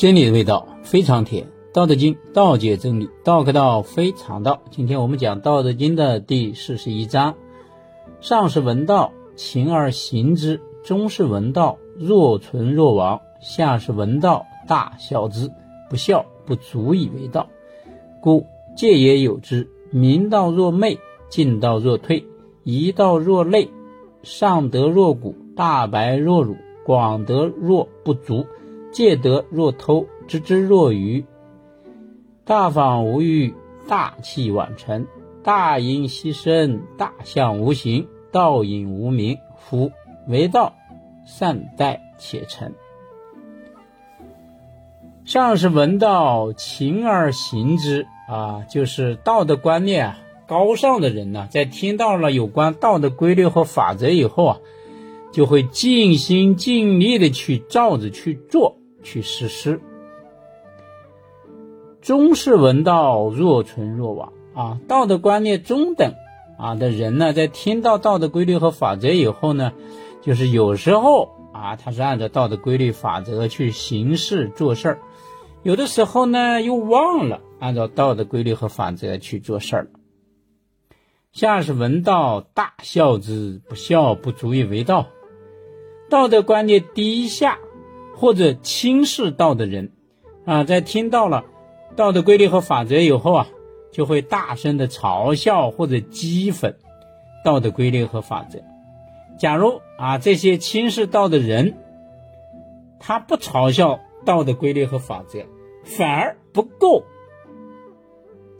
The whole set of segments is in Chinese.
真理的味道非常甜，《道德经》道解真理，道可道非常道。今天我们讲《道德经》的第四十一章：上是闻道，勤而行之；中是闻道，若存若亡；下是闻道，大孝之。不孝，不足以为道。故戒也有之：明道若昧，进道若退，一道若累，上德若谷，大白若辱，广德若不足。戒德若偷，知之若愚。大方无欲，大器晚成。大音希声，大象无形。道隐无名，夫为道，善待且成。上是闻道，勤而行之啊，就是道德观念啊高尚的人呢，在听到了有关道德规律和法则以后啊，就会尽心尽力的去照着去做。去实施。中士闻道，若存若亡啊，道德观念中等啊的人呢，在听到道德规律和法则以后呢，就是有时候啊，他是按照道德规律法则去行事做事儿，有的时候呢，又忘了按照道德规律和法则去做事儿。下是闻道，大孝之，不孝不足以为道。道德观念低下。或者轻视道的人，啊，在听到了道德规律和法则以后啊，就会大声的嘲笑或者讥讽道德规律和法则。假如啊，这些轻视道的人，他不嘲笑道德规律和法则，反而不够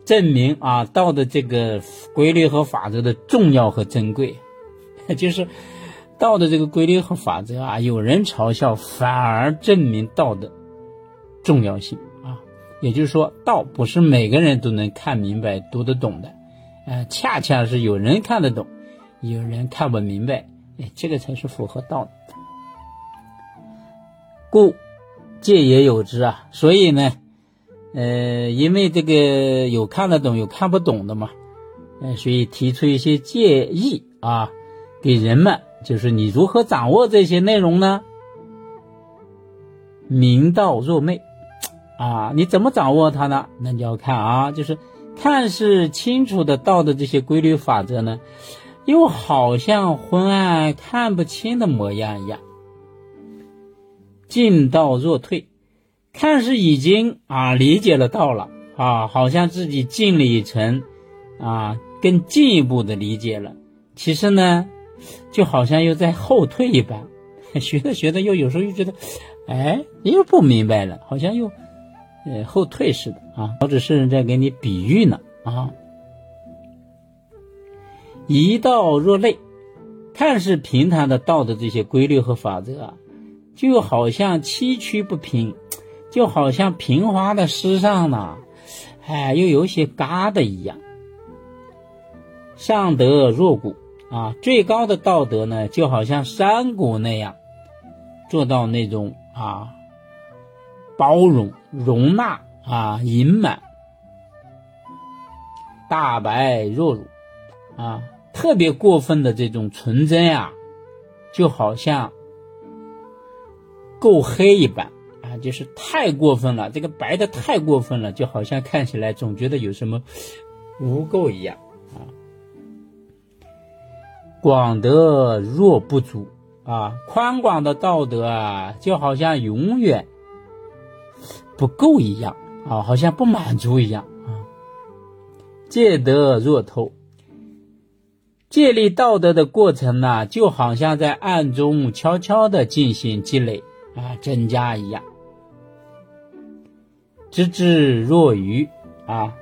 证明啊道的这个规律和法则的重要和珍贵，就是。道的这个规律和法则啊，有人嘲笑，反而证明道的重要性啊。也就是说，道不是每个人都能看明白、读得懂的，呃，恰恰是有人看得懂，有人看不明白，哎，这个才是符合道的。故戒也有之啊，所以呢，呃，因为这个有看得懂，有看不懂的嘛，呃，所以提出一些建议啊，给人们。就是你如何掌握这些内容呢？明道若昧，啊，你怎么掌握它呢？那你要看啊，就是看似清楚的道的这些规律法则呢，又好像昏暗看不清的模样一样。进道若退，看似已经啊理解了道了啊，好像自己进了一层啊，更进一步的理解了。其实呢。就好像又在后退一般，学着学着又有时候又觉得，哎，又不明白了，好像又，呃，后退似的啊。老子是在给你比喻呢啊。一道若累，看似平坦的道的这些规律和法则啊，就好像崎岖不平，就好像平滑的石上呢，哎，又有些疙瘩一样。上德若谷。啊，最高的道德呢，就好像山谷那样，做到那种啊，包容、容纳啊，盈满、大白若乳啊，特别过分的这种纯真呀，就好像够黑一般啊，就是太过分了，这个白的太过分了，就好像看起来总觉得有什么污垢一样。广德若不足啊，宽广的道德啊，就好像永远不够一样啊，好像不满足一样啊。戒德若偷，建立道德的过程呢，就好像在暗中悄悄的进行积累啊，增加一样。知之若愚啊，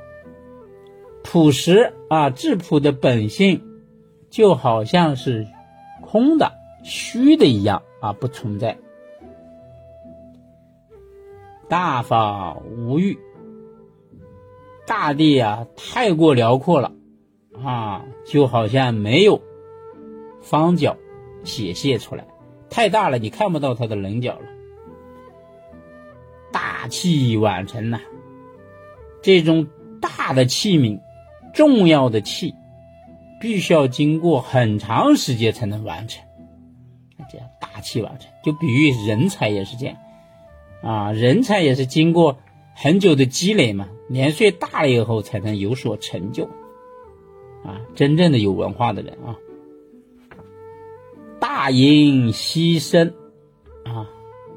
朴实啊，质朴的本性。就好像是空的、虚的一样啊，不存在。大方无欲，大地啊太过辽阔了啊，就好像没有方角显现出来，太大了，你看不到它的棱角了。大器晚成呐，这种大的器皿，重要的器。必须要经过很长时间才能完成，这样大器晚成，就比喻人才也是这样，啊，人才也是经过很久的积累嘛，年岁大了以后才能有所成就，啊，真正的有文化的人啊，大音希声，啊，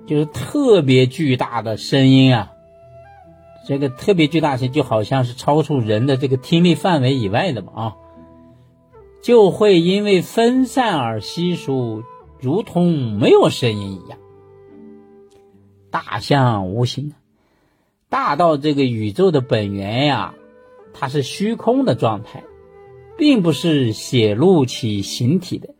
就是特别巨大的声音啊，这个特别巨大声就好像是超出人的这个听力范围以外的嘛啊，就会因为分散而稀疏，如同没有声音一样。大象无形，大到这个宇宙的本源呀，它是虚空的状态，并不是显露其形体的，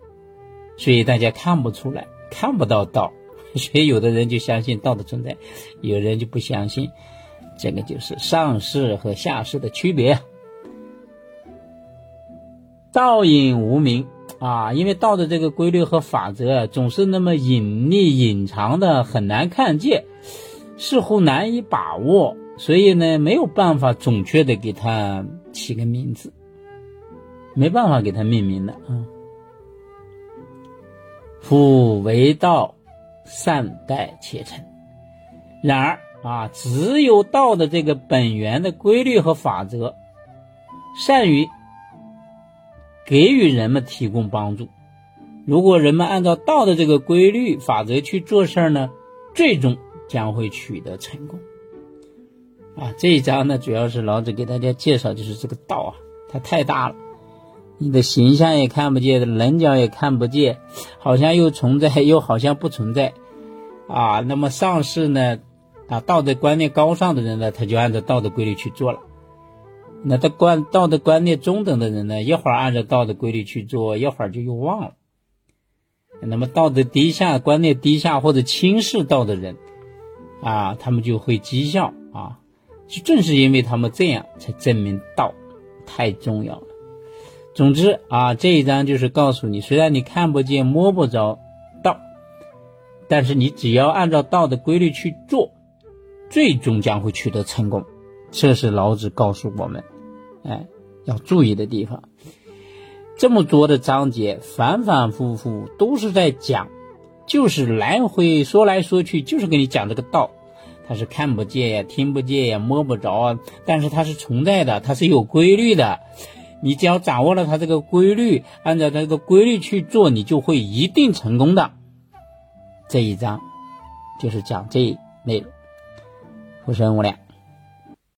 所以大家看不出来，看不到道，所以有的人就相信道的存在，有人就不相信，这个就是上世和下世的区别。道隐无名。啊，因为道的这个规律和法则总是那么隐秘、隐藏的，很难看见，似乎难以把握，所以呢，没有办法准确的给它起个名字，没办法给它命名的啊。夫为道，善待且成。然而啊，只有道的这个本源的规律和法则，善于。给予人们提供帮助。如果人们按照道的这个规律法则去做事儿呢，最终将会取得成功。啊，这一章呢，主要是老子给大家介绍，就是这个道啊，它太大了，你的形象也看不见，棱角也看不见，好像又存在，又好像不存在。啊，那么上世呢，啊，道德观念高尚的人呢，他就按照道德规律去做了。那他观道德观念中等的人呢，一会儿按照道德规律去做，一会儿就又忘了。那么道德低下、观念低下或者轻视道的人，啊，他们就会讥笑啊。就正是因为他们这样，才证明道太重要了。总之啊，这一章就是告诉你，虽然你看不见、摸不着道，但是你只要按照道的规律去做，最终将会取得成功。这是老子告诉我们。哎，要注意的地方，这么多的章节反反复复都是在讲，就是来回说来说去，就是跟你讲这个道，它是看不见呀、听不见呀、摸不着啊，但是它是存在的，它是有规律的。你只要掌握了它这个规律，按照它这个规律去做，你就会一定成功的。这一章就是讲这一内容。福生无量。